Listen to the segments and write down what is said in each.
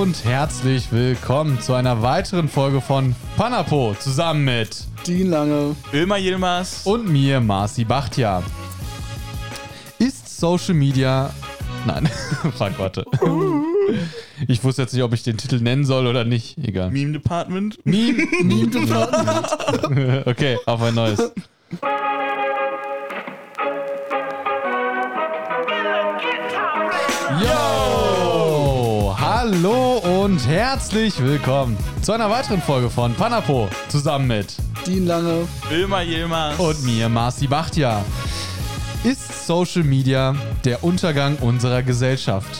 und herzlich willkommen zu einer weiteren Folge von Panapo zusammen mit Dean Lange, Ömer Yilmaz und mir, Marci Bachtia. Ist Social Media. Nein, fuck, warte. Ich wusste jetzt nicht, ob ich den Titel nennen soll oder nicht. Egal. Meme Department. Meme, Meme Department. okay, auf ein neues. Yo! Und herzlich willkommen zu einer weiteren Folge von Panapo zusammen mit Dean Lange. Ömer Yilmaz. und mir, Marci Bachtia. Ist Social Media der Untergang unserer Gesellschaft?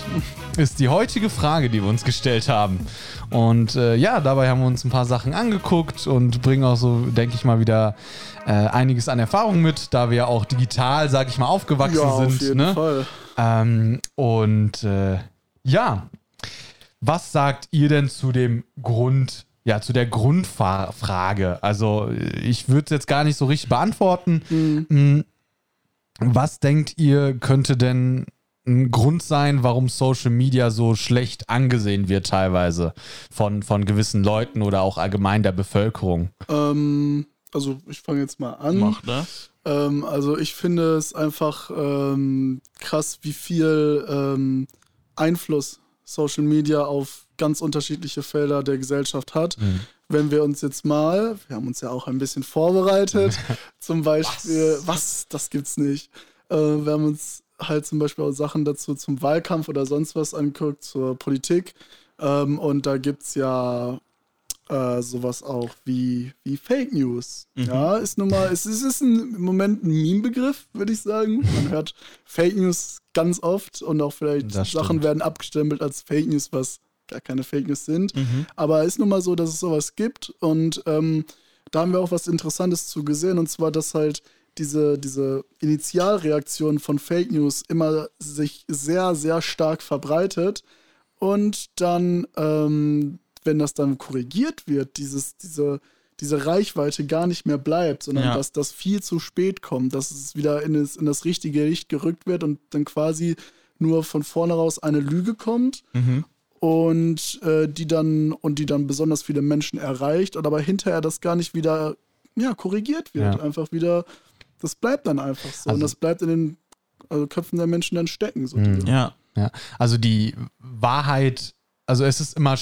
Ist die heutige Frage, die wir uns gestellt haben. Und äh, ja, dabei haben wir uns ein paar Sachen angeguckt und bringen auch so, denke ich mal, wieder äh, einiges an Erfahrung mit, da wir auch digital, sag ich mal, aufgewachsen Ja, sind. auf jeden ne? Fall. Ähm, und äh, ja, was sagt ihr denn zu dem Grund, ja, zu der Grundfrage? Also, ich würde es jetzt gar nicht so richtig beantworten. Mm, Was denkt ihr, könnte denn ein Grund sein, warum Social Media so schlecht angesehen wird, teilweise von, von gewissen Leuten oder auch allgemein der Bevölkerung? Ähm, also ich fange jetzt mal an. Mach das. Ähm, also ich finde es einfach ähm, krass, wie viel ähm, Einfluss Social Media auf ganz unterschiedliche Felder der Gesellschaft hat. Wenn wir uns jetzt mal, wir haben uns ja auch ein bisschen vorbereitet, zum Beispiel, was, das gibt's nicht. Äh, wir haben uns halt zum Beispiel auch Sachen dazu zum Wahlkampf oder sonst was angeguckt, zur Politik. Ähm, und da gibt's ja äh, sowas auch wie, wie Fake News. Ja, ist nun mal, es ist, ist ein, im Moment ein Meme-Begriff, würde ich sagen. Man hört Fake News ganz oft und auch vielleicht Sachen werden abgestempelt als Fake News, was gar keine Fake News sind. Aber es ist nun mal so, dass es sowas gibt und ähm, da haben wir auch was Interessantes zu gesehen und zwar, dass halt diese, diese Initialreaktion von Fake News immer sich sehr, sehr stark verbreitet und dann, ähm, wenn das dann korrigiert wird, dieses, diese, diese Reichweite gar nicht mehr bleibt, sondern Ja. dass das viel zu spät kommt, dass es wieder in das, in das richtige Licht gerückt wird und dann quasi nur von vorne raus eine Lüge kommt und äh, die dann und die dann besonders viele Menschen erreicht und aber hinterher das gar nicht wieder ja, korrigiert wird. Ja. Einfach wieder, das bleibt dann einfach so. Also- und das bleibt in den also Köpfen der Menschen dann stecken. So Mhm. diese- Ja. Ja, also die Wahrheit, also es ist immer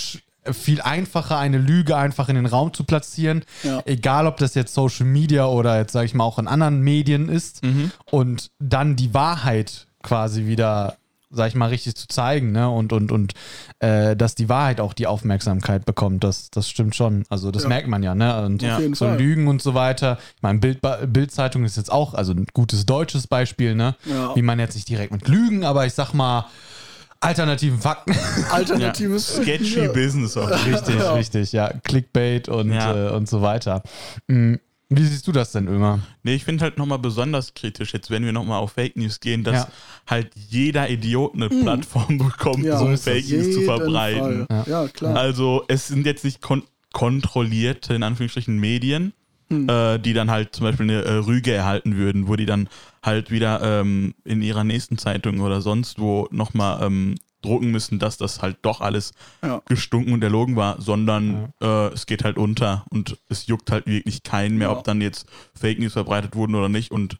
viel einfacher, eine Lüge einfach in den Raum zu platzieren, Ja. egal ob das jetzt Social Media oder jetzt sage ich mal auch in anderen Medien ist und dann die Wahrheit quasi wieder, sag ich mal, richtig zu zeigen, ne? Und, und, und äh, dass die Wahrheit auch die Aufmerksamkeit bekommt, das, das stimmt schon. Also das Ja. merkt man ja, ne? Und Ja. So Fall. Lügen und so weiter. Ich meine, Bild, Bildzeitung ist jetzt auch, also ein gutes deutsches Beispiel, ne? Wie man jetzt nicht direkt mit Lügen, aber ich sag mal, alternativen Fakten. Alternatives Sketchy Ja. Business auch. richtig, Ja. richtig, ja. Clickbait und, Ja. äh, und so weiter. Mhm. Wie siehst du das denn, Ömer? Nee, ich finde halt nochmal besonders kritisch, jetzt wenn wir nochmal auf Fake News gehen, dass Ja. halt jeder Idiot eine Plattform bekommt, Ja, so ist Fake. News zu verbreiten. Fall. Ja. klar. Also es sind jetzt nicht kon kontrollierte, in Anführungsstrichen, Medien, Hm. äh, die dann halt zum Beispiel eine äh, Rüge erhalten würden, wo die dann halt wieder ähm, in ihrer nächsten Zeitung oder sonst wo nochmal ähm, drucken müssen, dass das halt doch alles Ja. gestunken und erlogen war, sondern äh, es geht halt unter und es juckt halt wirklich keinen mehr, Ja. ob dann jetzt Fake News verbreitet wurden oder nicht und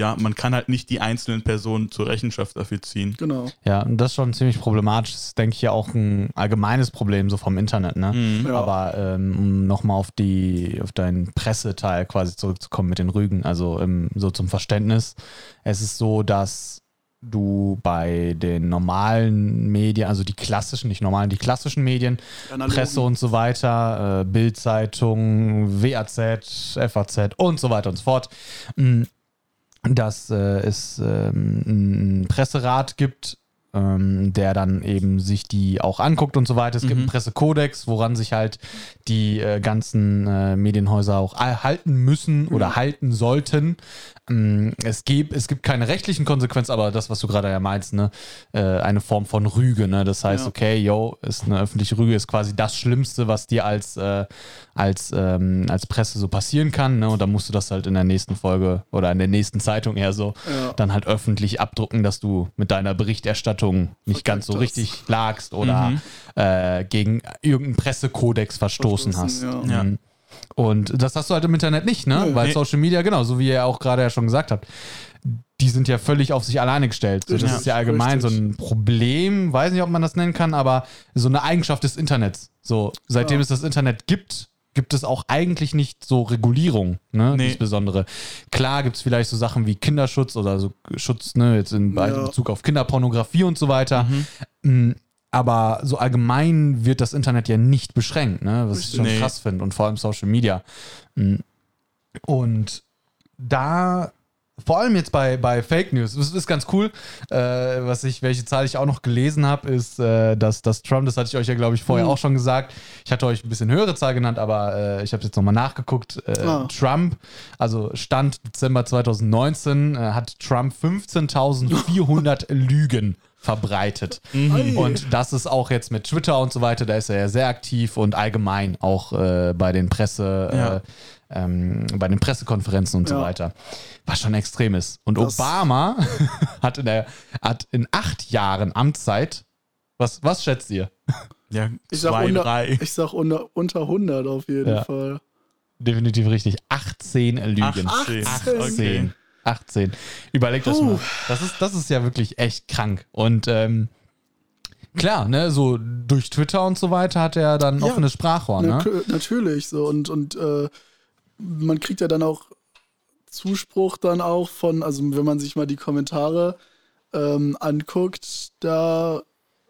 ja, man kann halt nicht die einzelnen Personen zur Rechenschaft dafür ziehen. Genau. Ja, und das ist schon ziemlich problematisch. Das ist, denke ich, ja auch ein allgemeines Problem so vom Internet, ne? Ja. Aber ähm, um nochmal auf die, auf deinen Presseteil quasi zurückzukommen mit den Rügen, also ähm, so zum Verständnis. Es ist so, dass du bei den normalen Medien, also die klassischen, nicht normalen, die klassischen Medien, Analogen. Presse und so weiter, äh, Bildzeitung, WAZ, FAZ und so weiter und so fort, mh, dass äh, es ähm, einen Presserat gibt, ähm, der dann eben sich die auch anguckt und so weiter. Es gibt einen Pressekodex, woran sich halt die äh, ganzen äh, Medienhäuser auch halten müssen oder halten sollten. Ähm, es, gibt, es gibt keine rechtlichen Konsequenzen, aber das, was du gerade ja meinst, ne, äh, eine Form von Rüge. Ne? Das heißt, Ja. okay, yo, ist eine öffentliche Rüge, ist quasi das Schlimmste, was dir als, äh, als, ähm, als Presse so passieren kann. Ne? Und dann musst du das halt in der nächsten Folge oder in der nächsten Zeitung eher so Ja. dann halt öffentlich abdrucken, dass du mit deiner Berichterstattung Berichterstattung nicht ganz so richtig lagst oder Mhm. äh, gegen irgendeinen Pressekodex verstoßen, Verstoßen, hast. ja. Mhm. Und das hast du halt im Internet nicht, ne? Nee. Weil Nee. Social Media, genau, so wie ihr auch gerade ja schon gesagt habt, die sind ja völlig auf sich alleine gestellt. So, das Richtig, ist ja allgemein richtig. so ein Problem, weiß nicht, ob man das nennen kann, aber so eine Eigenschaft des Internets. So, seitdem Ja. es das Internet gibt, gibt es auch eigentlich nicht so Regulierung, ne? Nee. Insbesondere. Klar gibt es vielleicht so Sachen wie Kinderschutz oder so Schutz, ne, jetzt in Ja. Bezug auf Kinderpornografie und so weiter. Mhm. Mm, Aber so allgemein wird das Internet ja nicht beschränkt, ne? was ich schon Nee. krass finde und vor allem Social Media. Mm. Und da, vor allem jetzt bei, bei Fake News, das ist ganz cool, äh, was ich, welche Zahl ich auch noch gelesen habe, ist, äh, dass, dass Trump, das hatte ich euch ja, glaube ich, vorher Mhm. auch schon gesagt, ich hatte euch ein bisschen höhere Zahl genannt, aber äh, ich habe jetzt nochmal nachgeguckt, äh, Ah. Trump, also Stand Dezember 2019, äh, hat Trump 15.400 Lügen verbreitet. Ei. Und das ist auch jetzt mit Twitter und so weiter, da ist er ja sehr aktiv und allgemein auch äh, bei den Presse, Ja. äh, ähm, bei den Pressekonferenzen und so Ja. weiter. Was schon extrem ist. Und Das- Obama hat in, der, hat in acht Jahren Amtszeit, was, was schätzt ihr? Ja, Ich sag, zwei, unter, drei. ich sag unter, unter 100 auf jeden Ja. Fall. Definitiv richtig. 18 Lügen. 18. 18. 18. 18. Überlegt das Puh. mal. Das ist, das ist ja wirklich echt krank. Und ähm, klar, ne, so durch Twitter und so weiter hat er dann Ja. offenes Sprachrohr, ne? Na, natürlich so und und äh, man kriegt ja dann auch Zuspruch dann auch von, also wenn man sich mal die Kommentare ähm, anguckt, da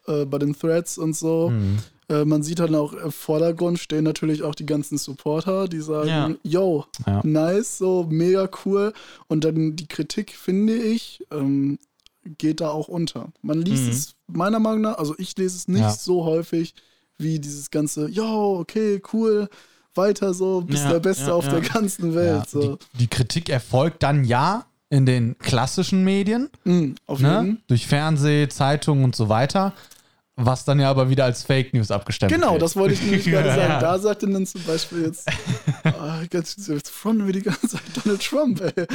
äh, bei den Threads und so, Mhm. äh, man sieht dann auch im Vordergrund stehen natürlich auch die ganzen Supporter, die sagen, Ja. yo, Ja. nice, so mega cool. Und dann die Kritik, finde ich, ähm, geht da auch unter. Man liest Mhm. es meiner Meinung nach, also ich lese es nicht Ja. so häufig wie dieses ganze, yo, okay, cool, weiter so, bist Ja, der Beste ja, auf ja. der ganzen Ja, Welt. so. die, die Kritik erfolgt dann ja in den klassischen Medien, Mhm, auf ne? jeden durch Fernseh, Zeitungen und so weiter, was dann ja aber wieder als Fake News abgestempelt Genau, wird. das wollte ich nämlich gerade sagen. Da sagt dann zum Beispiel jetzt, ah, jetzt, jetzt fronten wir die ganze Zeit Donald Trump, ey.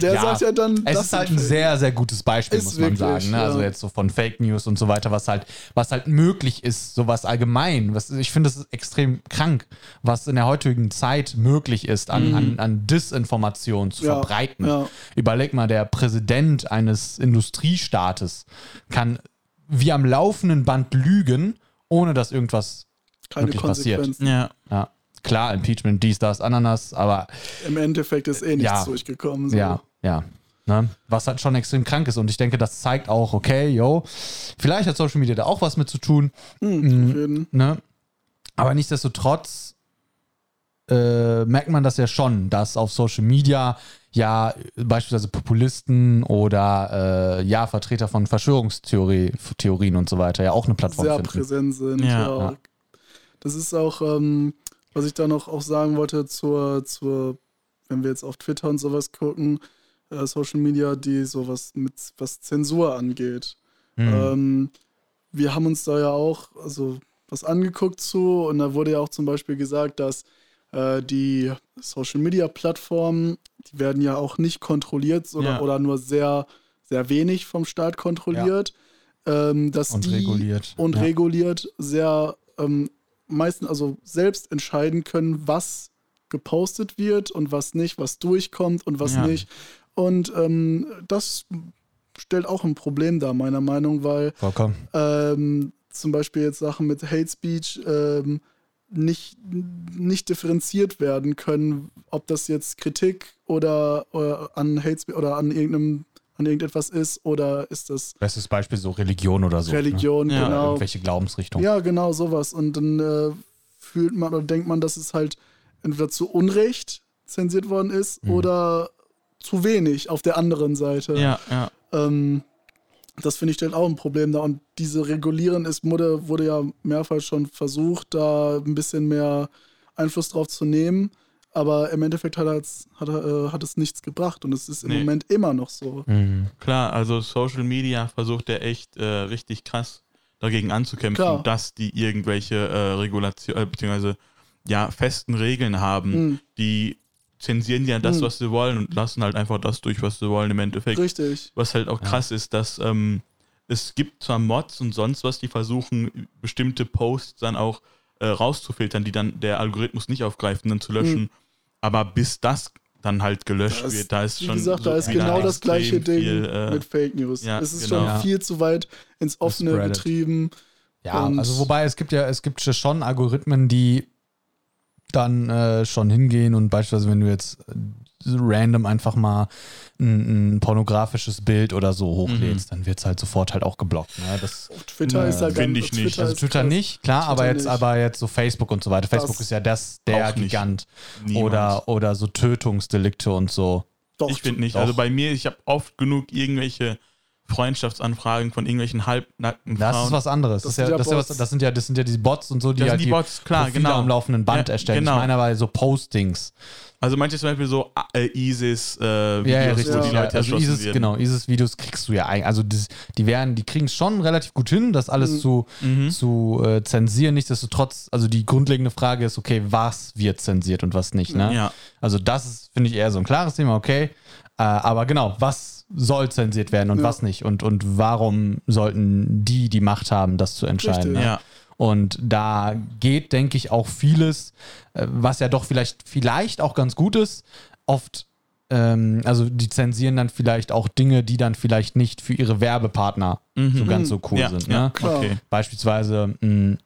Der Ja, sagt ja dann, Es das ist halt ein Fake. sehr, sehr gutes Beispiel, Ist muss man wirklich, sagen. Ne? Also ja. jetzt so von Fake News und so weiter, was halt, was halt möglich ist, sowas allgemein. Was, ich finde, es ist extrem krank, was in der heutigen Zeit möglich ist, an, an, an Disinformation zu Mhm. Ja, verbreiten. Überleg mal, der Präsident eines Industriestaates kann wie am laufenden Band lügen, ohne dass irgendwas Keine wirklich passiert. Ja. ja, klar, Impeachment, dies, das, Ananas, aber Im Endeffekt ist eh nichts Ja. durchgekommen. So. Ja, ja. Ne? Was halt schon extrem krank ist. Und ich denke, das zeigt auch, okay, yo, vielleicht hat Social Media da auch was mit zu tun. Mhm, auf jeden. Ne? Aber nichtsdestotrotz äh, merkt man das ja schon, dass auf Social Media ja beispielsweise Populisten oder äh, ja Vertreter von Verschwörungstheorien Theorien und so weiter ja auch eine Plattform sehr finden. präsent sind. Ja. Ja. Ja. Das ist auch, ähm, was ich da noch auch sagen wollte zur, zur, wenn wir jetzt auf Twitter und sowas gucken, äh, Social Media, die sowas mit was Zensur angeht. Mhm. Ähm, wir haben uns da ja auch also was angeguckt zu und da wurde ja auch zum Beispiel gesagt, dass äh, die Social Media Plattformen, die werden ja auch nicht kontrolliert oder, Ja. oder nur sehr, sehr wenig vom Staat kontrolliert. Ähm, dass Und die reguliert. und Ja. reguliert sehr ähm, meistens also selbst entscheiden können, was gepostet wird und was nicht, was durchkommt und was Ja. nicht. Und ähm, das stellt auch ein Problem dar, meiner Meinung, weil ähm, zum Beispiel jetzt Sachen mit Hate Speech ähm, nicht, nicht differenziert werden können, ob das jetzt Kritik oder, oder an Hate oder an irgendeinem an irgendetwas ist oder ist das Bestes Beispiel so Religion oder so. Religion, Ja. Ne? Oder genau. irgendwelche Glaubensrichtungen. Ja, genau, sowas. Und dann äh, fühlt man oder denkt man, dass es halt entweder zu Unrecht zensiert worden ist Mhm. oder zu wenig auf der anderen Seite. Ja, ja. Ähm, das finde ich stellt auch ein Problem da. Und diese Regulieren ist, wurde, wurde ja mehrfach schon versucht, da ein bisschen mehr Einfluss drauf zu nehmen. Aber im Endeffekt hat, er hat, er, äh, hat es nichts gebracht. Und es ist im Nee. Moment immer noch so. Mhm. Klar, also Social Media versucht ja echt äh, richtig krass dagegen anzukämpfen, Klar. dass die irgendwelche äh, Regulation, äh, beziehungsweise ja, festen Regeln haben, Mhm. die zensieren ja das, Mhm. was sie wollen und lassen halt einfach das durch, was sie wollen im Endeffekt. Richtig. Was halt auch Ja. krass ist, dass ähm, es gibt zwar Mods und sonst was, die versuchen, bestimmte Posts dann auch äh, rauszufiltern, die dann der Algorithmus nicht aufgreift und dann zu löschen. Mhm. Aber bis das dann halt gelöscht Da ist, wird, da ist wie schon. gesagt, so da ist genau das gleiche Ding viel, äh, mit Fake News. ja, es ist genau. schon Ja. viel zu weit ins Offene getrieben. Ja, Und- also wobei es gibt ja, es gibt schon Algorithmen, die dann äh, schon hingehen und beispielsweise, wenn du jetzt äh, random einfach mal ein, ein pornografisches Bild oder so hochlädst, dann wird es halt sofort halt auch geblockt. Ne? Das, Auf Twitter Ja, ist ja find ganz ich Twitter nicht. also Twitter nicht, klar, aber Twitter jetzt, nicht. aber jetzt so Facebook und so weiter. Facebook ist ja das, der. Gigant. Oder, oder so Tötungsdelikte und so. Doch, Ich finde nicht. Doch. Also bei mir, ich habe oft genug irgendwelche Freundschaftsanfragen von irgendwelchen halbnackten Das Frauen. ist was anderes. Das, Das ist ja, sind ja das, ist ja was, das sind ja, das sind ja die Bots und so, die Das halt sind die Bots, klar, Profile genau. am laufenden Band Ja, erstellen. genau. Ich meine aber so Postings. Also manche zum Beispiel so äh, ISIS äh, Videos, Ja, ja, wo die Ja, Leute also ISIS, werden. genau, ISIS-Videos kriegst du ja eigentlich. Also das, die werden, die kriegen es schon relativ gut hin, das alles Mhm. zu, Mhm. zu äh, zensieren. Nichtsdestotrotz, also die grundlegende Frage ist, okay, was wird zensiert und was nicht, ne? Ja, Also das ist, finde ich, eher so ein klares Thema, okay. Äh, aber genau, was soll zensiert werden und Ja. was nicht? Und, und warum sollten die die Macht haben, das zu entscheiden? Richtig. Ne? ja. Und da geht, denke ich, auch vieles, äh, was ja doch vielleicht, vielleicht auch ganz gut ist. Oft, ähm, also die zensieren dann vielleicht auch Dinge, die dann vielleicht nicht für ihre Werbepartner so ganz so cool ja, sind. ja, Ne? Klar. okay. Beispielsweise, mh,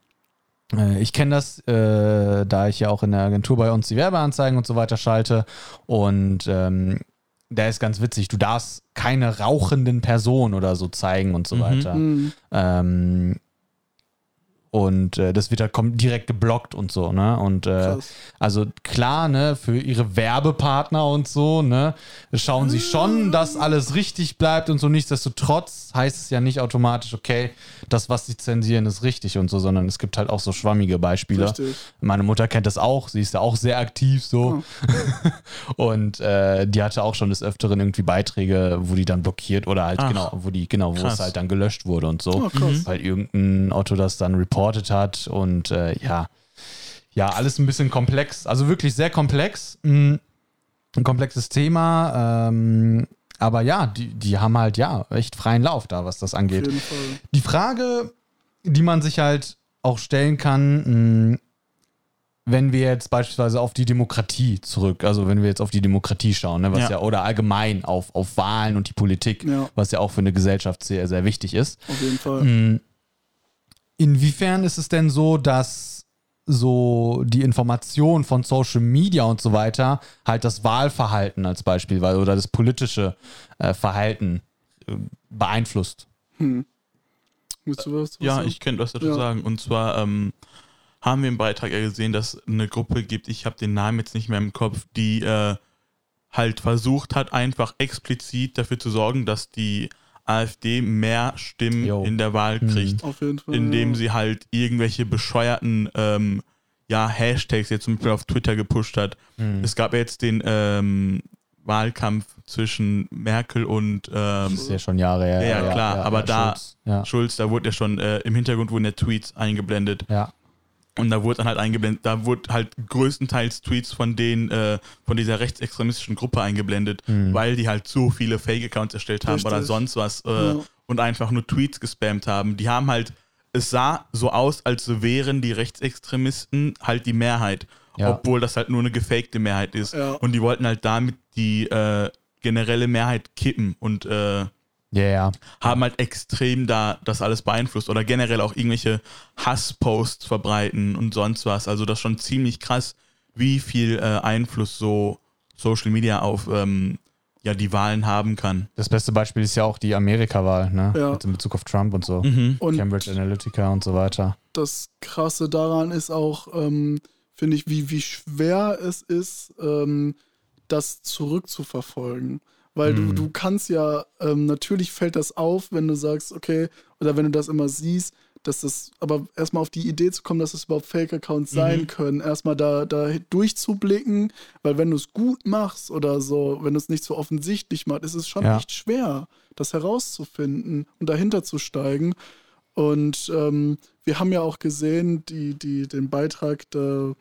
äh, ich kenne das, äh, da ich ja auch in der Agentur bei uns die Werbeanzeigen und so weiter schalte. Und ähm, da ist ganz witzig, du darfst keine rauchenden Personen oder so zeigen und so Mhm. weiter. Mhm. Ähm, und äh, das wird halt kom- direkt geblockt und so, ne? Und äh, also klar, ne, für ihre Werbepartner und so, ne, schauen sie schon, dass alles richtig bleibt und so. Nichtsdestotrotz heißt es ja nicht automatisch, okay, das, was sie zensieren, ist richtig und so, sondern es gibt halt auch so schwammige Beispiele. Richtig. Meine Mutter kennt das auch, sie ist ja auch sehr aktiv so. und äh, die hatte auch schon des Öfteren irgendwie Beiträge, wo die dann blockiert oder halt Ach, genau, wo die, genau, wo krass. es halt dann gelöscht wurde und so. Oh, krass. Weil irgendein Auto das dann reportet hat und äh, ja. Ja, alles ein bisschen komplex. Also wirklich sehr komplex. Mm, Ein komplexes Thema. Ähm, aber ja, die, die haben halt ja echt freien Lauf da, was das angeht. Die Frage, die man sich halt auch stellen kann, mh, wenn wir jetzt beispielsweise auf die Demokratie zurück, also wenn wir jetzt auf die Demokratie schauen, ne, was ja. Ja. oder allgemein auf, auf Wahlen und die Politik, Ja. was ja auch für eine Gesellschaft sehr, sehr wichtig ist. Auf jeden Fall. Mh, Inwiefern ist es denn so, dass so die Information von Social Media und so weiter halt das Wahlverhalten als Beispiel weil- oder das politische äh, Verhalten äh, beeinflusst? Hm. Willst du was? was Ja, sagen? ich könnte was dazu Ja. sagen. Und zwar ähm, haben wir im Beitrag ja gesehen, dass es eine Gruppe gibt, ich habe den Namen jetzt nicht mehr im Kopf, die äh, halt versucht hat, einfach explizit dafür zu sorgen, dass die AfD mehr Stimmen Jo. in der Wahl Mhm. kriegt, Auf jeden Fall. indem ja. sie halt irgendwelche bescheuerten ja, Hashtags jetzt zum Beispiel auf Twitter gepusht hat. Mhm. Es gab ja jetzt den ähm, Wahlkampf zwischen Merkel und Das ähm, ist ja schon Jahre her. Ja, ja, klar, aber da- Schulz, ja, Schulz, da wurde ja schon äh, im Hintergrund wurden ja Tweets eingeblendet. ja. Und da wurde dann halt eingeblendet, da wurde halt größtenteils Tweets von denen, äh, von dieser rechtsextremistischen Gruppe eingeblendet, Mhm. weil die halt so viele Fake-Accounts erstellt haben Richtig. oder sonst was äh, Ja. und einfach nur Tweets gespammt haben. Die haben halt, es sah so aus, als wären die Rechtsextremisten halt die Mehrheit, Ja. obwohl das halt nur eine gefakte Mehrheit ist. Ja. Und die wollten halt damit die äh, generelle Mehrheit kippen und äh, Ja, ja. haben halt extrem da das alles beeinflusst oder generell auch irgendwelche Hassposts verbreiten und sonst was. Also das ist schon ziemlich krass, wie viel äh, Einfluss so Social Media auf ähm, ja, die Wahlen haben kann. Das beste Beispiel ist ja auch die Amerika-Wahl, ne? Ja. Jetzt in Bezug auf Trump und so. Und Cambridge Analytica und so weiter. das Krasse daran ist auch, ähm, finde ich, wie, wie schwer es ist, ähm, das zurückzuverfolgen. Weil Mhm. du, du kannst ja, ähm, natürlich fällt das auf, wenn du sagst, okay, oder wenn du das immer siehst, dass das, aber erstmal auf die Idee zu kommen, dass es überhaupt Fake-Accounts sein können, erstmal da, da durchzublicken, weil wenn du es gut machst oder so, wenn du es nicht so offensichtlich machst, ist es schon Ja. echt schwer, das herauszufinden und dahinter zu steigen. Und ähm, wir haben ja auch gesehen, die, die, den Beitrag, da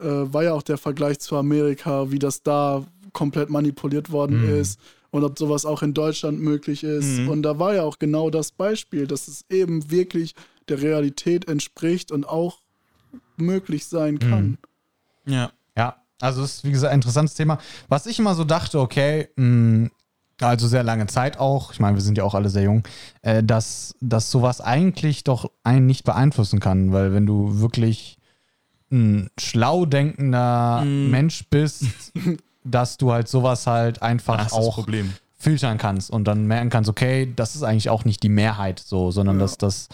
äh, war ja auch der Vergleich zu Amerika, wie das da komplett manipuliert worden Mhm. ist. und ob sowas auch in Deutschland möglich ist. Mhm. Und da war ja auch genau das Beispiel, dass es eben wirklich der Realität entspricht und auch möglich sein kann. Ja. Ja, also es ist, wie gesagt, ein interessantes Thema. Was ich immer so dachte, okay, mh, also sehr lange Zeit auch, ich meine, wir sind ja auch alle sehr jung, äh, dass, dass sowas eigentlich doch einen nicht beeinflussen kann, weil wenn du wirklich ein schlau denkender Mensch bist, dass du halt sowas halt einfach Das das auch Problem. filtern kannst und dann merken kannst, okay, das ist eigentlich auch nicht die Mehrheit so, sondern dass das,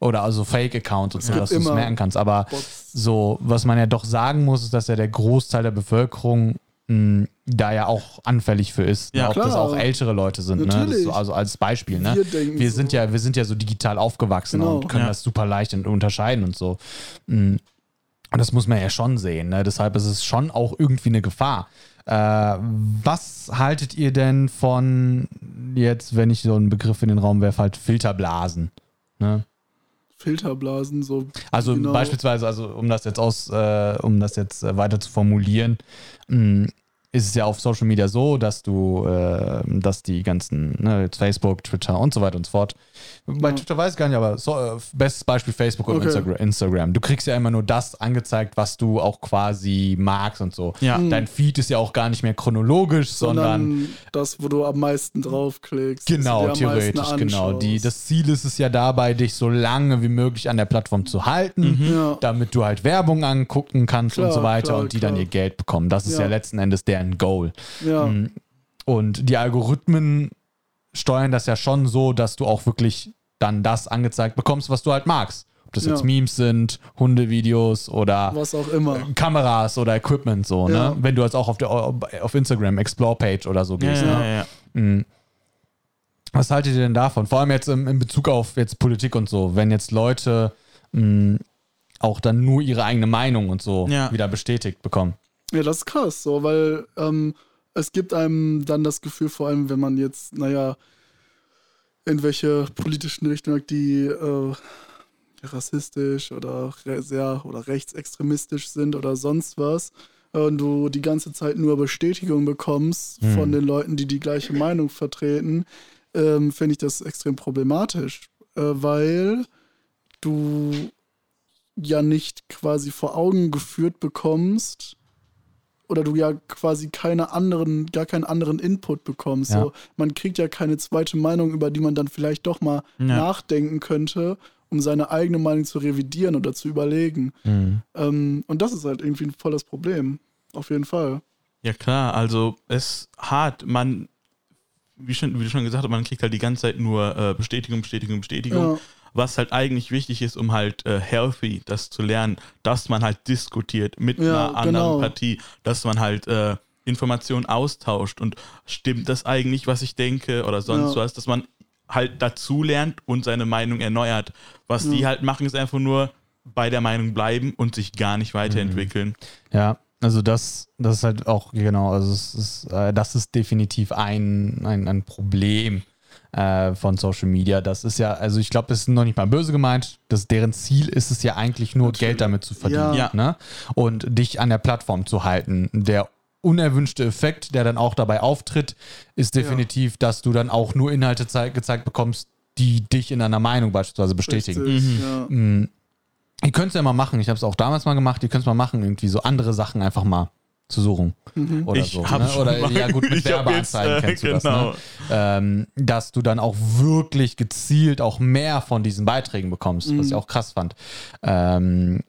oder also Fake-Account und so, dass du es merken kannst. Aber Bots. so, was man ja doch sagen muss, ist, dass ja der Großteil der Bevölkerung mh, da ja auch anfällig für ist. Ja, ne? Ob das klar. auch ältere Leute sind, ne? Das so, also als Beispiel, ne? Wir wir so. sind ja, wir sind ja so digital aufgewachsen Genau. und können Ja. das super leicht unterscheiden und so. Mm. Und das muss man ja schon sehen. Ne? Deshalb ist es schon auch irgendwie eine Gefahr. Äh, was haltet ihr denn von jetzt, wenn ich so einen Begriff in den Raum werfe, halt Filterblasen? Ne? Filterblasen, so. Also Genau. beispielsweise, also um das jetzt aus, äh, um das jetzt äh, weiter zu formulieren, mh, ist es ja auf Social Media so, dass du, äh, dass die ganzen, ne, jetzt Facebook, Twitter und so weiter und so fort. Bei Ja. Twitter weiß ich gar nicht, aber so, äh, bestes Beispiel Facebook und Okay. Instagram, Instagram. Du kriegst ja immer nur das angezeigt, was du auch quasi magst und so. Ja. Dein Feed ist ja auch gar nicht mehr chronologisch, sondern, sondern das, wo du am meisten draufklickst. Genau, theoretisch, genau. Die, das Ziel ist es ja dabei, dich so lange wie möglich an der Plattform zu halten, Ja. damit du halt Werbung angucken kannst und Klar, so weiter klar, und die dann klar. ihr Geld bekommen. Das ist ja, letzten Endes deren Goal. ja. Mhm. Und die Algorithmen steuern das ja schon so, dass du auch wirklich dann das angezeigt bekommst, was du halt magst. Ob das Ja. jetzt Memes sind, Hundevideos oder was auch immer. Kameras oder Equipment so, Ja. ne? Wenn du jetzt auch auf der auf Instagram Explore-Page oder so gehst, ja, ne? ja, ja. Mhm. Was haltet ihr denn davon? Vor allem jetzt im, in Bezug auf jetzt Politik und so, wenn jetzt Leute mh, auch dann nur ihre eigene Meinung und so Ja. wieder bestätigt bekommen. Ja, das ist krass, so, weil ähm, es gibt einem dann das Gefühl, vor allem wenn man jetzt, naja, in welche politischen Richtungen die äh, rassistisch oder sehr oder rechtsextremistisch sind oder sonst was, äh, und du die ganze Zeit nur Bestätigung bekommst von den Leuten, die die gleiche Meinung vertreten, ähm, finde ich das extrem problematisch, äh, weil du ja nicht quasi vor Augen geführt bekommst oder du ja quasi keine anderen, gar keinen anderen Input bekommst. Ja. So, man kriegt ja keine zweite Meinung, über die man dann vielleicht doch mal Ja. nachdenken könnte, um seine eigene Meinung zu revidieren oder zu überlegen. Ähm, und das ist halt irgendwie voll das Problem. Auf jeden Fall. Ja, klar, also es hart. Man, wie, schon, wie du schon gesagt hast, man kriegt halt die ganze Zeit nur äh, Bestätigung, Bestätigung, Bestätigung. Ja. Was halt eigentlich wichtig ist, um halt äh, healthy das zu lernen, dass man halt diskutiert mit Ja, einer anderen genau. Partie, dass man halt äh, Informationen austauscht und stimmt das eigentlich, was ich denke oder sonst Ja. was, dass man halt dazu lernt und seine Meinung erneuert. Was die halt machen, ist einfach nur bei der Meinung bleiben und sich gar nicht weiterentwickeln. Ja, also das, das ist halt auch, genau, also es ist, äh, das ist definitiv ein, ein, ein Problem äh, von Social Media. Das ist ja, also ich glaube, das ist noch nicht mal böse gemeint. Das, deren Ziel ist es ja eigentlich nur, Geld damit zu verdienen. Ja. Ne? Und dich an der Plattform zu halten. Der unerwünschte Effekt, der dann auch dabei auftritt, ist definitiv, dass du dann auch nur Inhalte zei- gezeigt bekommst, die dich in einer Meinung beispielsweise bestätigen. Richtig, ja. Ihr könnt es ja mal machen. Ich habe es auch damals mal gemacht. Ihr könnt es mal machen, irgendwie so andere Sachen einfach mal zu suchen. Oder Ich so. hab Ne? schon Oder mal- ja gut, mit Werbeanzeigen jetzt, äh, kennst du das, genau. ne? ähm, Dass du dann auch wirklich gezielt auch mehr von diesen Beiträgen bekommst, was Mhm. ich auch krass fand. Ähm,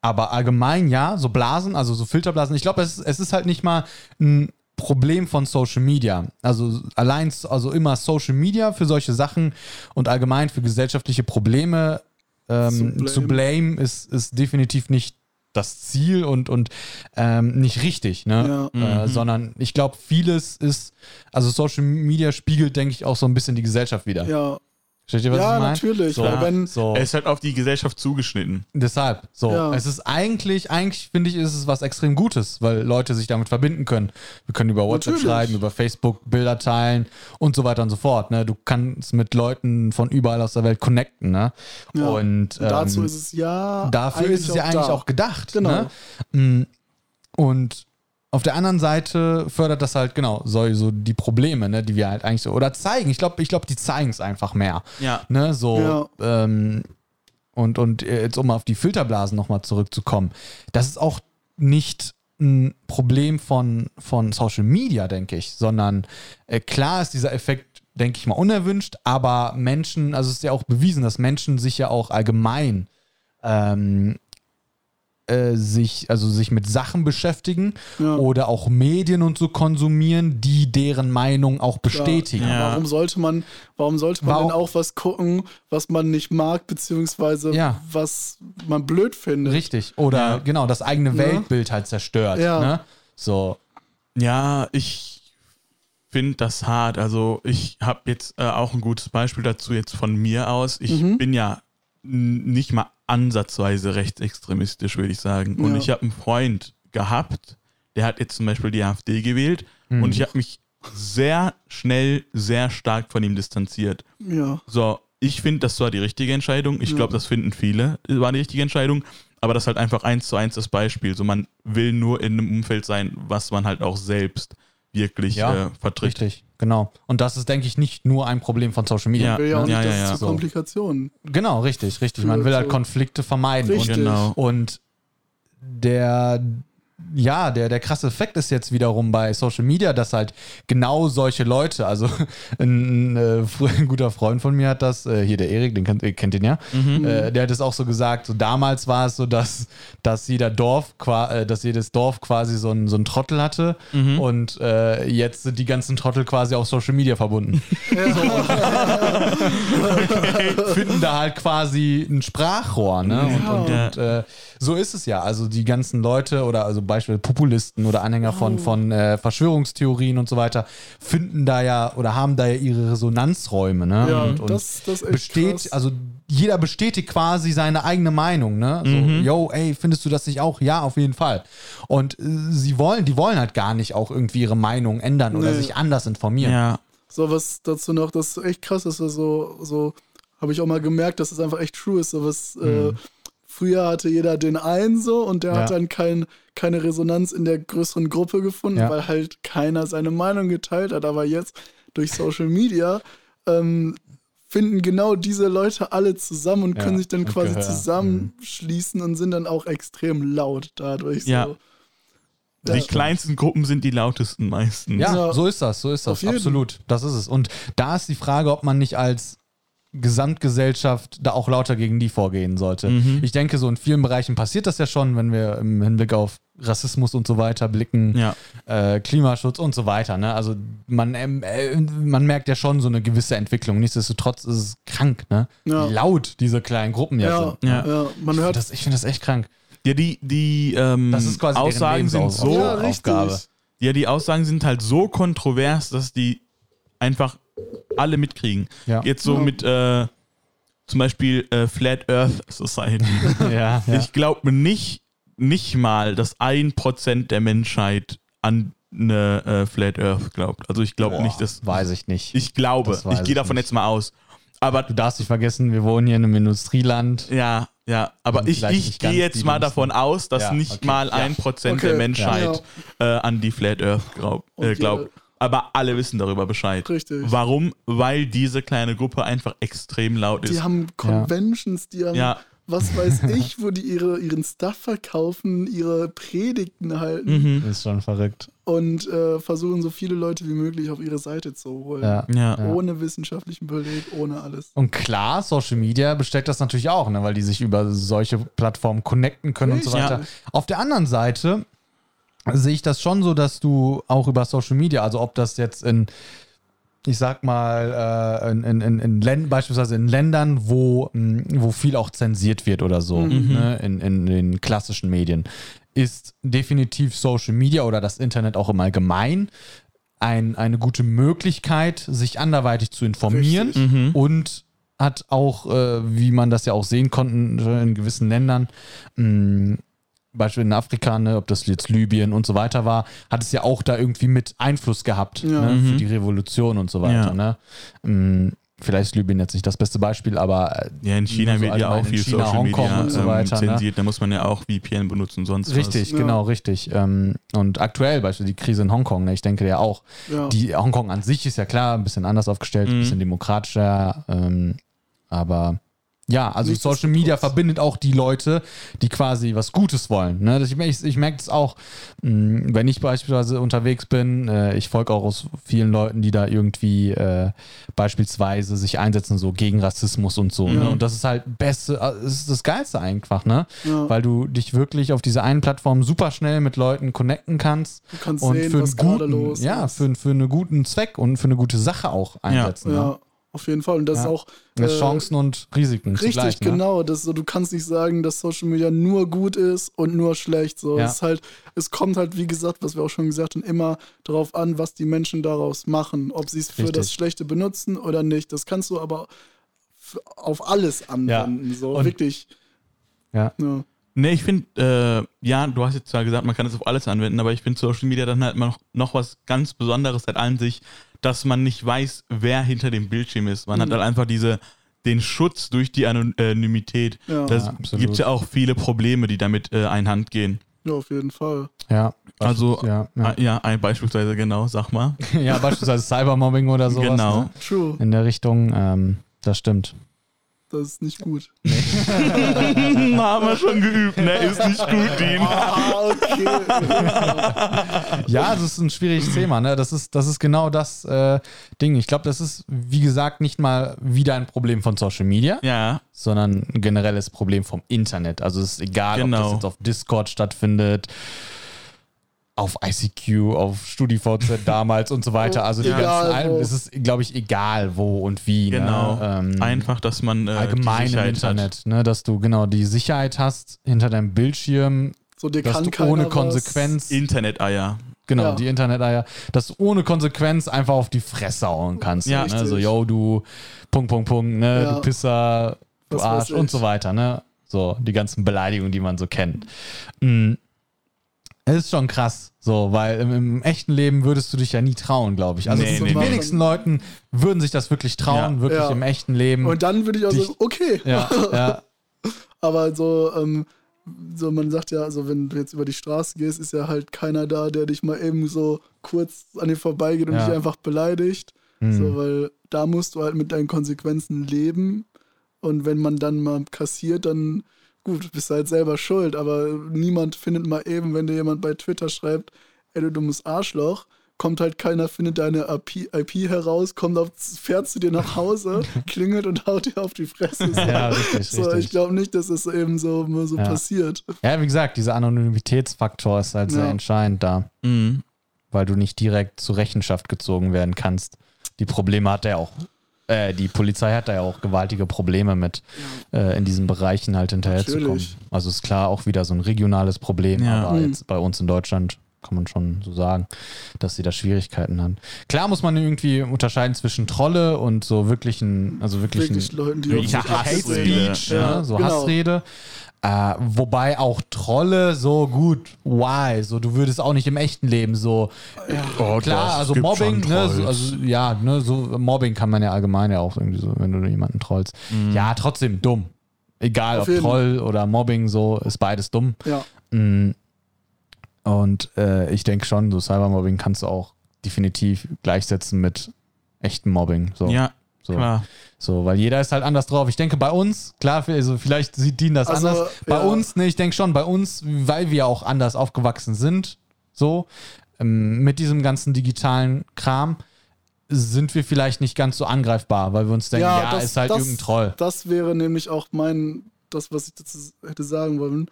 aber allgemein ja, so Blasen, also so Filterblasen. Ich glaube, es, es ist halt nicht mal ein Problem von Social Media. Also allein, also immer Social Media für solche Sachen und allgemein für gesellschaftliche Probleme ähm, Zu zu blame. blame ist, ist definitiv nicht das Ziel und, und ähm, nicht richtig, ne? Ja. Äh, sondern ich glaube, vieles ist, also Social Media spiegelt, denke ich, auch so ein bisschen die Gesellschaft wieder. ja. Versteht ihr, was Ja, ich meine? natürlich, So, weil wenn- so. Es ist halt auf die Gesellschaft zugeschnitten. Deshalb, so. Ja. Es ist eigentlich, eigentlich finde ich, ist es was extrem Gutes, weil Leute sich damit verbinden können. Wir können über WhatsApp Natürlich. schreiben, über Facebook Bilder teilen und so weiter und so fort. Ne? Du kannst mit Leuten von überall aus der Welt connecten. Ne? Ja. Und ähm, dazu ist es ja. dafür ist es ja eigentlich da. auch gedacht. Genau. Ne? Mm, Und Auf der anderen Seite fördert das halt genau so, so die Probleme, ne, die wir halt eigentlich so oder zeigen. Ich glaube, ich glaube, die zeigen es einfach mehr. Ja. Ne, so ähm, und und jetzt um auf die Filterblasen nochmal zurückzukommen. Das ist auch nicht ein Problem von, von Social Media, denke ich, sondern äh, klar ist dieser Effekt, denke ich mal, unerwünscht, aber Menschen, also es ist ja auch bewiesen, dass Menschen sich ja auch allgemein ähm, äh, sich, also sich mit Sachen beschäftigen Ja. oder auch Medien und so konsumieren, die deren Meinung auch bestätigen. Ja. Warum sollte man, warum sollte man Warum- denn auch was gucken, was man nicht mag, beziehungsweise Ja. was man blöd findet? Richtig. Oder Ja. genau, das eigene Ja. Weltbild halt zerstört. Ja. Ne? So. Ja, ich finde das hart. Also ich habe jetzt äh, auch ein gutes Beispiel dazu jetzt von mir aus. Ich Mhm. bin ja nicht mal ansatzweise rechtsextremistisch, würde ich sagen. Und Ja. ich habe einen Freund gehabt, der hat jetzt zum Beispiel die AfD gewählt Mhm. und ich habe mich sehr schnell, sehr stark von ihm distanziert. Ja. So, ich finde, das war die richtige Entscheidung. Ich Ja. glaube, das finden viele, war die richtige Entscheidung. Aber das ist halt einfach eins zu eins das Beispiel. So, man will nur in einem Umfeld sein, was man halt auch selbst wirklich Ja, äh, vertritt. Richtig, genau. Und das ist, denke ich, nicht nur ein Problem von Social Media. Ja, Will ja auch ne? nicht, ja, dass ja, es ja. zu So. Komplikationen. Genau, richtig, richtig. Man will halt so- Konflikte vermeiden. Richtig. Und, Genau. und der, ja, der, der krasse Effekt ist jetzt wiederum bei Social Media, dass halt genau solche Leute, also ein, äh, fr- ein guter Freund von mir hat das, äh, hier der Erik, den kennt, ihr kennt ihn ja, äh, der hat es auch so gesagt, so damals war es so, dass, dass jeder Dorf, äh, dass jedes Dorf quasi so ein, so ein Trottel hatte und äh, jetzt sind die ganzen Trottel quasi auf Social Media verbunden. finden da halt quasi ein Sprachrohr, ne? Und, und, Ja. und äh, so ist es ja. Also die ganzen Leute oder also Beispiel Populisten oder Anhänger von, von äh, Verschwörungstheorien und so weiter finden da ja oder haben da ja ihre Resonanzräume, ne? Ja, und, und das, das ist echt besteht, krass. also jeder bestätigt quasi seine eigene Meinung, ne? So, yo, ey, findest du das nicht auch? Ja, auf jeden Fall. Und äh, sie wollen, die wollen halt gar nicht auch irgendwie ihre Meinung ändern oder Nee. sich anders informieren. Ja, So was dazu noch, das ist echt krass ist, so, so habe ich auch mal gemerkt, dass es einfach echt true ist. So was, äh, früher hatte jeder den einen so und der Mhm. Ja. hat dann kein, keine Resonanz in der größeren Gruppe gefunden, Ja. weil halt keiner seine Meinung geteilt hat. Aber jetzt durch Social Media ähm, finden genau diese Leute alle zusammen und Ja, können sich dann und quasi Gehör. zusammenschließen und sind dann auch extrem laut dadurch. Ja. So. die Ja. kleinsten Gruppen sind die lautesten meistens. Ja, Ja. so ist das, so ist das, absolut. Das ist es. Und da ist die Frage, ob man nicht als Gesamtgesellschaft da auch lauter gegen die vorgehen sollte. Mhm. Ich denke, so in vielen Bereichen passiert das ja schon, wenn wir im Hinblick auf Rassismus und so weiter blicken, Ja. äh, Klimaschutz und so weiter. Ne? Also man, ähm, äh, man merkt ja schon so eine gewisse Entwicklung. Nichtsdestotrotz ist es krank, ne? Ja. wie laut diese kleinen Gruppen ja, Ja, sind. ja. Ja. man Ich hört finde das, ich find das echt krank. Ja, die, die ähm, Das ist quasi deren Aussagen sind so, ja, Aufgabe. richtig. ja, die Aussagen sind halt so kontrovers, dass die einfach alle mitkriegen. Ja. Jetzt so Ja. mit äh, zum Beispiel äh, Flat Earth Society. ja, ja. Ich glaube nicht, nicht mal, dass ein Prozent der Menschheit an eine äh, Flat Earth glaubt. Also ich glaube nicht, dass. weiß ich nicht. Ich glaube, ich gehe davon nicht. jetzt mal aus. Aber Du darfst nicht vergessen, wir wohnen hier in einem Industrieland. ja, ja, aber ich, ich gehe jetzt mal davon aus, dass Ja, nicht okay. mal Ja. ein Prozent Okay, der Menschheit äh, an die Flat Earth glaub, äh, glaubt. Aber alle wissen darüber Bescheid. Richtig. Warum? Weil diese kleine Gruppe einfach extrem laut Die ist. haben Conventions, die haben, Ja. was weiß ich, wo die ihre, ihren Stuff verkaufen, ihre Predigten halten Mhm. Ist schon verrückt. und äh, versuchen so viele Leute wie möglich auf ihre Seite zu holen. Ja. Ja. Ja. Ohne wissenschaftlichen Beleg, ohne alles. Und klar, Social Media besteckt das natürlich auch, ne, weil die sich über solche Plattformen connecten können und so Richtig. weiter. Auf der anderen Seite sehe ich das schon so, dass du auch über Social Media, also ob das jetzt in, ich sag mal, äh, in, in, in, in Ländern, beispielsweise in Ländern, wo, mh, wo viel auch zensiert wird oder so, ne, in, in den klassischen Medien, ist definitiv Social Media oder das Internet auch im Allgemeinen ein, eine gute Möglichkeit, sich anderweitig zu informieren Richtig. und hat auch, äh, wie man das ja auch sehen konnten in gewissen Ländern, mh, Beispiel in Afrika, ne, ob das jetzt Libyen und so weiter war, hat es ja auch da irgendwie mit Einfluss gehabt Ja. ne, für die Revolution und so weiter. Ja. Ne? Mm, vielleicht ist Libyen jetzt nicht das beste Beispiel, aber äh, Ja, in China so wird ja auch viel China, Social Hongkong Media und so ähm, weiter, ne? zensiert. Da muss man ja auch VPN benutzen und sonst richtig, Ja. genau, richtig. Ähm, und aktuell beispielsweise die Krise in Hongkong, ne, ich denke ja auch, Ja. die Hongkong an sich ist ja klar ein bisschen anders aufgestellt, ein Mhm. bisschen demokratischer, ähm, aber ja, also Nichtsdestotrotz. Social Media verbindet auch die Leute, die quasi was Gutes wollen. Ne? Das- Ich, ich, ich merke es auch, mh, wenn ich beispielsweise unterwegs bin, äh, ich folge auch aus vielen Leuten, die da irgendwie äh, beispielsweise sich einsetzen, so gegen Rassismus und so. Ne? Ja. Und das ist halt beste, äh, es ist das Geilste einfach, ne? Ja. Weil du dich wirklich auf dieser einen Plattform super schnell mit Leuten connecten kannst Du kannst und sehen, für was einen gerade guten, los ja, für, für einen guten Zweck und für eine gute Sache auch einsetzen. ja, Ne? Auf jeden Fall. Und das Ja. ist auch Mit äh, Chancen und Risiken Richtig, zugleich. Ne? genau. Das, so, du kannst nicht sagen, dass Social Media nur gut ist und nur schlecht. So. Ja. Es, ist halt, es kommt halt, wie gesagt, was wir auch schon gesagt haben, immer darauf an, was die Menschen daraus machen. Ob sie es für das Schlechte benutzen oder nicht. Das kannst du aber auf alles anwenden. So Und- wirklich. Ja. Ja. Nee, ich finde, äh, ja, du hast jetzt zwar gesagt, man kann es auf alles anwenden, aber ich finde Social Media dann halt noch, noch was ganz Besonderes halt an sich, dass man nicht weiß, wer hinter dem Bildschirm ist. Man hat halt einfach diese, den Schutz durch die Anonymität. Ja. Das Ja, gibt ja auch viele Probleme, die damit äh, einhand gehen. ja, auf jeden Fall. Ja. Also, ja, ja. Ah, ja, ein beispielsweise, genau, sag mal. ja, beispielsweise Cybermobbing oder sowas. Genau. Ne? True. In der Richtung, ähm, das stimmt. Das ist nicht gut. Haben wir schon geübt, ne? Ist nicht gut, Dean. Ah, okay. Ja, das ist ein schwieriges Thema. Ne? Das, ist, das ist genau das äh, Ding. Ich glaube, das ist, wie gesagt, nicht mal wieder ein Problem von Social Media, Ja, sondern ein generelles Problem vom Internet. Also es ist egal, ob Genau. das jetzt auf Discord stattfindet, auf ICQ, auf StudiVZ damals und so weiter. Also die Egal ganzen Alben, es ist, glaube ich, egal wo und wie. genau. Ne? Ähm, Einfach, dass man äh, allgemein im Internet, ne? dass du genau die Sicherheit hast hinter deinem Bildschirm, So, dir dass kann du ohne. Konsequenz hat. Internet-Eier. Genau, Ja. die Interneteier, dass du ohne Konsequenz einfach auf die Fresse hauen kannst. Ja, ne? So, yo, du Punkt, Punkt, Punkt, ne? Ja. du Pisser, du Was Arsch und so weiter, ne? So, die ganzen Beleidigungen, die man so kennt. Mm. Es ist schon krass, so, weil im, im echten Leben würdest du dich ja nie trauen, glaube ich. Also Nee, die nee, nee. wenigsten Leuten würden sich das wirklich trauen, Ja. wirklich Ja. im echten Leben. Und dann würde ich auch Dich- sagen, okay. ja, ja, Aber so, ähm, so man sagt ja, also wenn du jetzt über die Straße gehst, ist ja halt keiner da, der dich mal eben so kurz an dir vorbeigeht und dich einfach beleidigt. Mhm. So, weil da musst du halt mit deinen Konsequenzen leben. Und wenn man dann mal kassiert, dann gut, bist halt selber schuld. Aber niemand findet mal eben, wenn dir jemand bei Twitter schreibt, ey du dummes Arschloch, kommt halt keiner, findet deine IP, IP heraus, kommt auf, fährt zu dir nach Hause, klingelt und haut dir auf die Fresse. So. ja, richtig, So, richtig. ich glaube nicht, dass es eben so, so Ja. passiert. ja, wie gesagt, dieser Anonymitätsfaktor ist halt sehr Ja. entscheidend da. Mhm. weil du nicht direkt zur Rechenschaft gezogen werden kannst. Die Probleme hat er auch. Äh, die Polizei hat da ja auch gewaltige Probleme mit, äh, in diesen Bereichen halt hinterherzukommen. Also ist klar auch wieder so ein regionales Problem, Ja. aber Mhm. jetzt bei uns in Deutschland kann man schon so sagen, dass sie da Schwierigkeiten haben. Klar muss man irgendwie unterscheiden zwischen Trolle und so wirklichen, also wirklichen Wirklich Leuten, die dich Hate. Speech, Ja, ne? so genau. Hassrede. Äh, wobei auch Trolle so gut, why? So, du würdest auch nicht im echten Leben so. Oh, Klar, doch, also Mobbing, ne, so, also ja, ne, so Mobbing kann man ja allgemein ja auch irgendwie so, wenn du jemanden trollst. Ja, trotzdem dumm. Egal Auf ob. Troll oder Mobbing, so ist beides dumm. Ja, Mm. Und äh, ich denke schon, so Cybermobbing kannst du auch definitiv gleichsetzen mit echtem Mobbing. So. Ja, so. klar. So, weil jeder ist halt anders drauf. Ich denke, bei uns, klar, also vielleicht sieht Dean das Also, anders. Bei ja. uns, ne, ich denke schon, bei uns, weil wir auch anders aufgewachsen sind, so, ähm, mit diesem ganzen digitalen Kram, sind wir vielleicht nicht ganz so angreifbar, weil wir uns denken, ja, das- ist halt das- irgendein Troll. das wäre nämlich auch mein, das, was ich dazu hätte sagen wollen.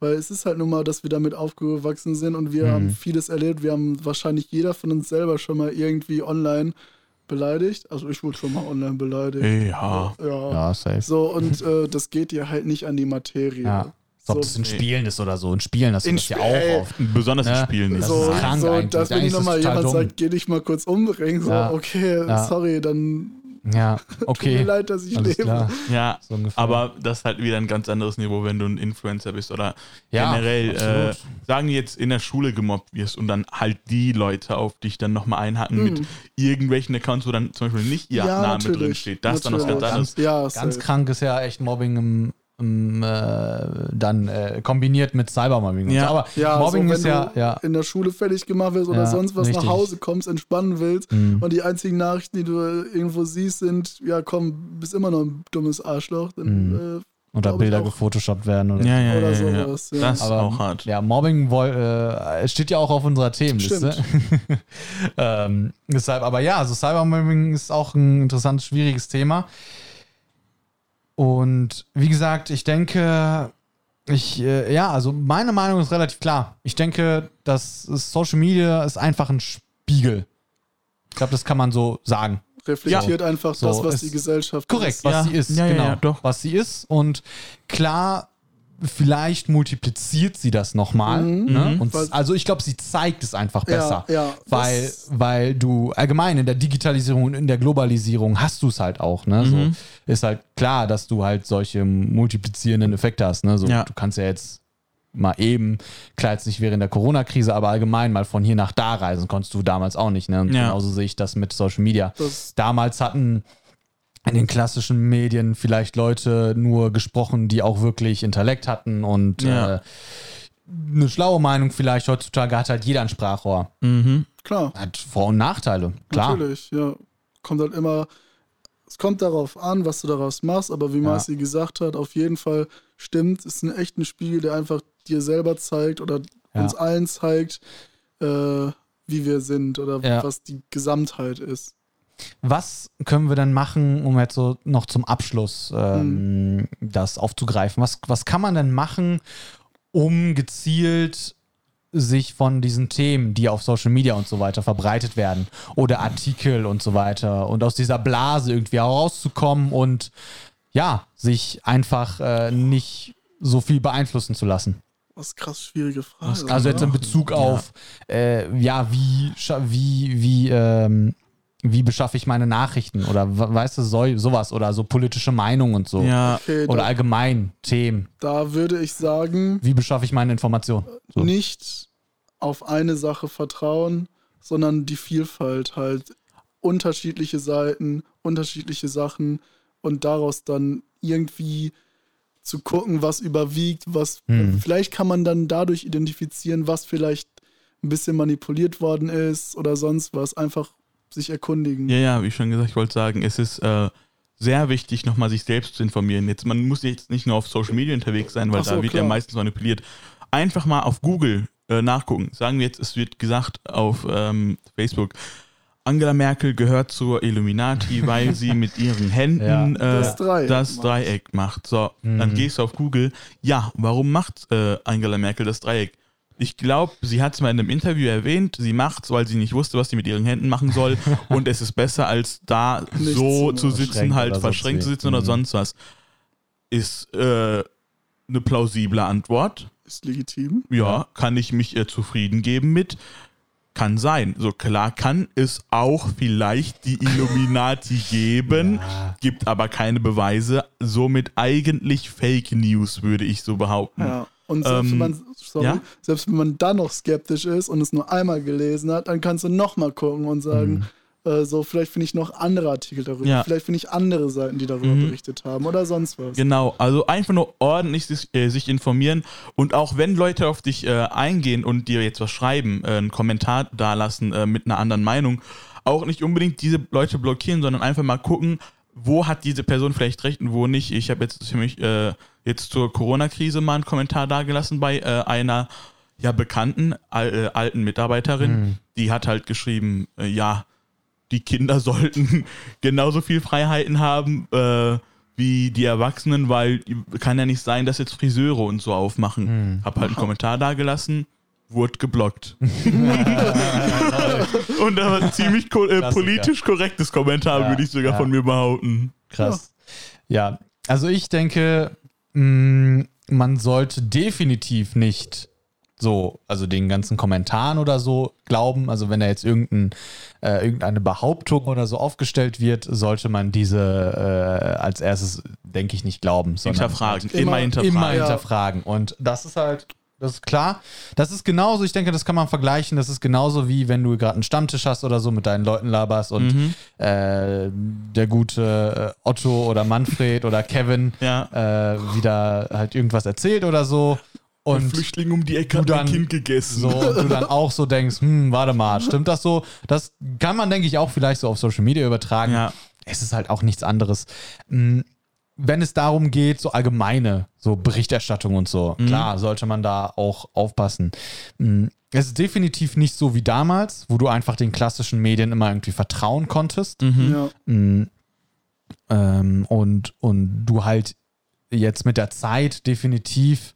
Weil es ist halt nun mal, dass wir damit aufgewachsen sind und wir Mhm. haben vieles erlebt. Wir haben wahrscheinlich jeder von uns selber schon mal irgendwie online beleidigt. Also ich wurde schon mal online beleidigt. Ja. Ja. Ja, safe. So, und äh, das geht dir halt nicht an die Materie. Ja. Als ob So, das in. Spielen ist oder so. In Spielen hast du In das ja Sp- auch oft. Besonders in Spielen nicht. Das so, ist krank so eigentlich. dass wenn dir ist nochmal das jemand dumm. sagt, geh dich mal kurz umbringen, so, Ja. okay, Ja. sorry, dann Ja, Tut mir okay. leid, dass ich Alles lebe. klar. Ja, So ungefähr. aber das ist halt wieder ein ganz anderes Niveau, wenn du ein Influencer bist oder Ja, generell, äh, sagen wir jetzt in der Schule gemobbt wirst und dann halt die Leute auf dich dann nochmal einhaken mit irgendwelchen Accounts, wo dann zum Beispiel nicht ihr. Ja, Name drin steht. Das ist dann was ganz anderes. Ja, Ganz krank ist ja echt Mobbing im, dann äh, kombiniert mit Cybermobbing. Ja. so. Aber Ja, Mobbing so, ist wenn ja, du ja, in der Schule fertig gemacht wirst oder Ja, sonst was richtig. nach Hause kommst, entspannen willst Mhm. und die einzigen Nachrichten, die du irgendwo siehst, sind, ja komm, bist immer noch ein dummes Arschloch, dann Mhm. äh, oder Bilder gefotoshoppt werden. Oder Ja, ja, Oder ja, ja. sowas, ja. Das ist Aber, auch hart. Ja, Mobbing äh, steht ja auch auf unserer Themenliste. ähm, deshalb, aber ja, also Cybermobbing ist auch ein interessantes, schwieriges Thema. Und wie gesagt, ich denke, ich, äh, ja, also meine Meinung ist relativ klar. Ich denke, dass Social Media ist einfach ein Spiegel. Ich glaube, das kann man so sagen. reflektiert einfach So, das, was die Gesellschaft Korrekt, ist. was Ja. sie ist, Ja, ja, genau. ja, doch. Was sie ist. Und klar, vielleicht multipliziert sie das nochmal. Ne? Mhm. Und Weil- also ich glaube, sie zeigt es einfach besser. Ja, ja. Weil, weil du allgemein in der Digitalisierung und in der Globalisierung hast du es halt auch. Ne? Mhm. So, ist halt klar, dass du halt solche multiplizierenden Effekte hast. Ne? So, Ja. Du kannst ja jetzt mal eben, klar jetzt nicht während der Corona-Krise, aber allgemein mal von hier nach da reisen, konntest du damals auch nicht. Ne? Und Ja. genauso sehe ich das mit Social Media. Das- damals hatten in den klassischen Medien vielleicht Leute nur gesprochen, die auch wirklich Intellekt hatten und Ja. äh, eine schlaue Meinung vielleicht. Heutzutage hat halt jeder ein Sprachrohr. Mhm. Klar, Hat Vor- und Nachteile, klar. natürlich, ja. Kommt halt immer, es kommt darauf an, was du daraus machst, aber wie Ja. Marci gesagt hat, auf jeden Fall stimmt, es ist ein echter Spiegel, der einfach dir selber zeigt oder Ja. uns allen zeigt, äh, wie wir sind oder Ja. was die Gesamtheit ist. Was können wir denn machen, um jetzt so noch zum Abschluss ähm, das aufzugreifen? Was, was kann man denn machen, um gezielt sich von diesen Themen, die auf Social Media und so weiter verbreitet werden oder Artikel und so weiter und aus dieser Blase irgendwie herauszukommen und ja, sich einfach äh, nicht so viel beeinflussen zu lassen. Was krass schwierige Frage. Also jetzt in? Bezug auf, äh, ja, wie, wie, wie, ähm, wie beschaffe ich meine Nachrichten oder we- weißt du, so, sowas oder so politische Meinungen und so. Ja, okay, Oder da, allgemein Themen. da würde ich sagen, Wie beschaffe ich meine Informationen? So. nicht auf eine Sache vertrauen, sondern die Vielfalt halt. Unterschiedliche Seiten, unterschiedliche Sachen und daraus dann irgendwie zu gucken, was überwiegt, was Hm. vielleicht kann man dann dadurch identifizieren, was vielleicht ein bisschen manipuliert worden ist oder sonst was. Einfach sich erkundigen. Ja, ja, wie schon gesagt, ich wollte sagen, es ist äh, sehr wichtig, nochmal sich selbst zu informieren. Jetzt, man muss jetzt nicht nur auf Social Media unterwegs sein, weil so, da wird ja klar. meistens manipuliert. Einfach mal auf Google äh, nachgucken. Sagen wir jetzt, es wird gesagt auf ähm, Facebook, Angela Merkel gehört zur Illuminati, weil sie mit ihren Händen Ja. äh, Das Dreieck das macht. Dreieck macht. So, dann Mhm. gehst du auf Google. Ja, warum macht äh, Angela Merkel das Dreieck? Ich glaube, sie hat es mal in einem Interview erwähnt, sie macht es, weil sie nicht wusste, was sie mit ihren Händen machen soll. und es ist besser, als da Nichts so zu sitzen, halt verschränkt zu sitzen wie. oder Mhm. sonst was. Ist äh, eine plausible Antwort. Ist legitim. Ja, kann ich mich äh, zufrieden geben mit. Kann sein. So klar kann es auch vielleicht die Illuminati geben, Ja. gibt aber keine Beweise. Somit eigentlich Fake News, würde ich so behaupten. Ja. Und selbst, Ähm, wenn man, sorry, ja? selbst wenn man dann noch skeptisch ist und es nur einmal gelesen hat, dann kannst du nochmal gucken und sagen, äh, so, vielleicht finde ich noch andere Artikel darüber, Ja. vielleicht finde ich andere Seiten, die darüber Mhm. berichtet haben oder sonst was. Genau, also einfach nur ordentlich sich, äh, sich informieren und auch wenn Leute auf dich äh, eingehen und dir jetzt was schreiben, äh, einen Kommentar dalassen äh, mit einer anderen Meinung, auch nicht unbedingt diese Leute blockieren, sondern einfach mal gucken, wo hat diese Person vielleicht recht und wo nicht. Ich habe jetzt für mich äh, jetzt zur Corona-Krise mal einen Kommentar dagelassen bei äh, einer ja bekannten äh, alten Mitarbeiterin, die hat halt geschrieben, äh, ja, die Kinder sollten genauso viel Freiheiten haben äh, wie die Erwachsenen, weil kann ja nicht sein, dass jetzt Friseure und so aufmachen. Hab halt einen Kommentar da gelassen, wurde geblockt. und da war ein ziemlich ko äh, politisch korrektes Kommentar, Ja, würde ich sogar ja. von mir behaupten. Krass. Ja, also ich denke, man sollte definitiv nicht so, also den ganzen Kommentaren oder so glauben. Also wenn da jetzt irgendein, äh, irgendeine Behauptung oder so aufgestellt wird, sollte man diese äh, als erstes, denke ich, nicht glauben. Sondern Hinterfragen, Immer- immer, hinterfragen. Immer Ja. hinterfragen. Und das ist halt, das ist klar. Das ist genauso, ich denke, das kann man vergleichen. Das ist genauso wie wenn du gerade einen Stammtisch hast oder so mit deinen Leuten laberst und Mhm. äh, der gute äh, Otto oder Manfred oder Kevin Ja. äh, wieder halt irgendwas erzählt oder so. Und Flüchtling um die Ecke du dann gegessen. so und du dann auch so denkst, hm, warte mal, stimmt das so? Das kann man, denke ich, auch vielleicht so auf Social Media übertragen. Ja. Es ist halt auch nichts anderes. Hm, Wenn es darum geht, so allgemeine, so Berichterstattung und so, klar, sollte man da auch aufpassen. Hm, Es ist definitiv nicht so wie damals, wo du einfach den klassischen Medien immer irgendwie vertrauen konntest. Ja. Mm, ähm, und, und du halt jetzt mit der Zeit definitiv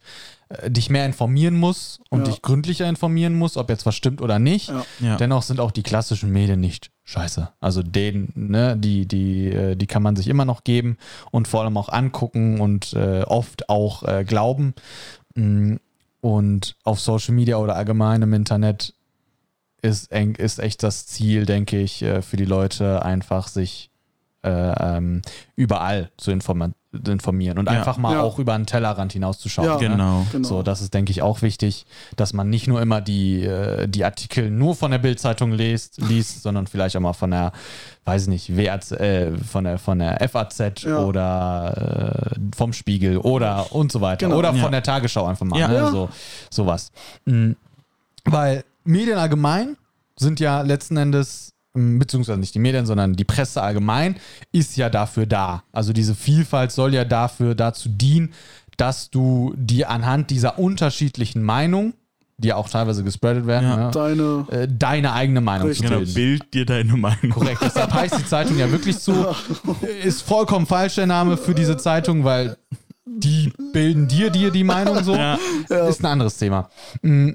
dich mehr informieren musst und Ja. dich gründlicher informieren musst, ob jetzt was stimmt oder nicht. Ja. Ja. Dennoch sind auch die klassischen Medien nicht scheiße. Also den, ne, die, die, äh, die kann man sich immer noch geben und vor allem auch angucken und äh, oft auch äh, glauben. Mm, Und auf Social Media oder allgemein im Internet ist, eng, ist echt das Ziel, denke ich, äh, für die Leute einfach sich äh, ähm, überall zu informa informieren und Ja. einfach mal Ja. auch über einen Tellerrand hinauszuschauen. Ja. ne? Genau. Genau. So, das ist, denke ich, auch wichtig, dass man nicht nur immer die, äh, die Artikel nur von der Bildzeitung liest, liest, sondern vielleicht auch mal von der, weiß ich nicht, WAZ, äh, von der, von der FAZ Ja. oder äh, vom Spiegel oder und so weiter. Genau. Oder von Ja. der Tagesschau einfach mal. Ja. Ne? So, sowas. Mhm. Weil Medien allgemein sind ja letzten Endes, beziehungsweise nicht die Medien, sondern die Presse allgemein, ist ja dafür da. Also diese Vielfalt soll ja dafür dazu dienen, dass du dir anhand dieser unterschiedlichen Meinungen, die ja auch teilweise gespreadet werden, Ja. ne, Deine. äh, deine eigene Meinung Richtig. zu Genau, bilden. bild dir deine Meinung. Korrekt, deshalb heißt die Zeitung ja wirklich so. Ist vollkommen falsch der Name für diese Zeitung, weil die bilden dir dir die Meinung so. Ja. Ist ein anderes Thema. Mm,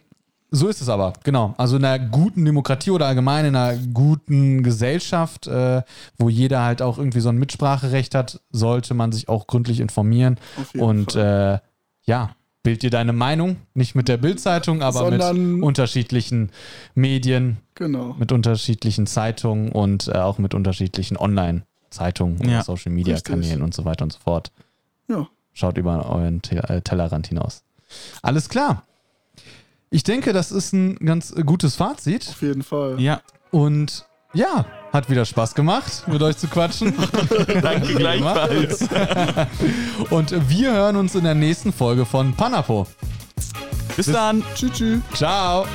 So ist es aber, genau. Also in einer guten Demokratie oder allgemein in einer guten Gesellschaft, äh, wo jeder halt auch irgendwie so ein Mitspracherecht hat, sollte man sich auch gründlich informieren. Und äh, ja, bild dir deine Meinung, nicht mit der Bildzeitung, aber mit Sondern- unterschiedlichen Medien, Genau. mit unterschiedlichen Zeitungen und äh, auch mit unterschiedlichen Online-Zeitungen oder Ja, Social Media. Kanälen und so weiter und so fort. Ja. Schaut über euren Te äh, Tellerrand hinaus. Alles klar. Ich denke, das ist ein ganz gutes Fazit. Auf jeden Fall. Ja, Und ja, hat wieder Spaß gemacht, mit euch zu quatschen. danke gleichfalls. Und wir hören uns in der nächsten Folge von Panapo. Bis dann. Tschüss. tschüss. Ciao.